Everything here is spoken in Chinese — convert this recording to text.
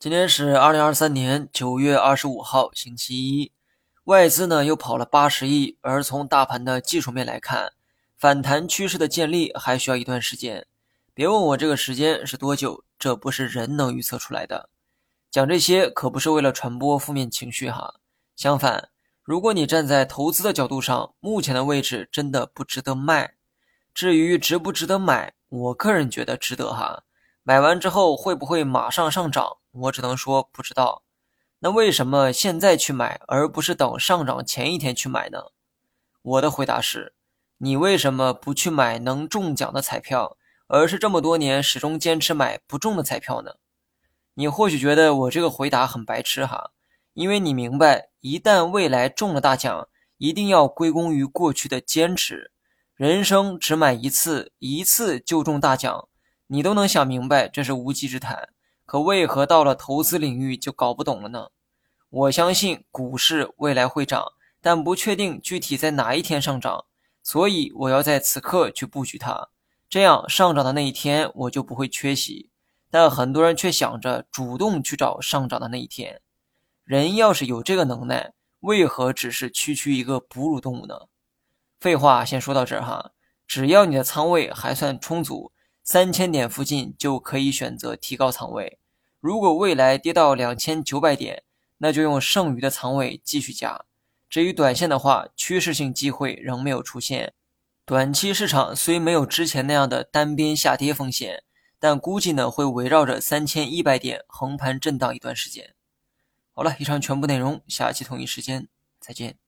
今天是二零二三年九月二十五号，星期一，外资呢又跑了八十亿。而从大盘的技术面来看，反弹趋势的建立还需要一段时间。别问我这个时间是多久，这不是人能预测出来的。讲这些可不是为了传播负面情绪哈。相反，如果你站在投资的角度上，目前的位置真的不值得卖。至于值不值得买，我个人觉得值得哈。买完之后会不会马上上涨？我只能说不知道。那为什么现在去买，而不是等上涨前一天去买呢？我的回答是：你为什么不去买能中奖的彩票，而是这么多年始终坚持买不中的彩票呢？你或许觉得我这个回答很白痴哈，因为你明白，一旦未来中了大奖，一定要归功于过去的坚持。人生只买一次，一次就中大奖，你都能想明白，这是无稽之谈。可为何到了投资领域就搞不懂了呢？我相信股市未来会涨，但不确定具体在哪一天上涨，所以我要在此刻去布局它，这样上涨的那一天我就不会缺席。但很多人却想着主动去找上涨的那一天。人要是有这个能耐，为何只是区区一个哺乳动物呢？废话先说到这儿哈，只要你的仓位还算充足。三千点附近就可以选择提高仓位，如果未来跌到两千九百点，那就用剩余的仓位继续加。至于短线的话，趋势性机会仍没有出现，短期市场虽没有之前那样的单边下跌风险，但估计呢会围绕着三千一百点横盘震荡一段时间。好了，以上全部内容，下期同一时间再见。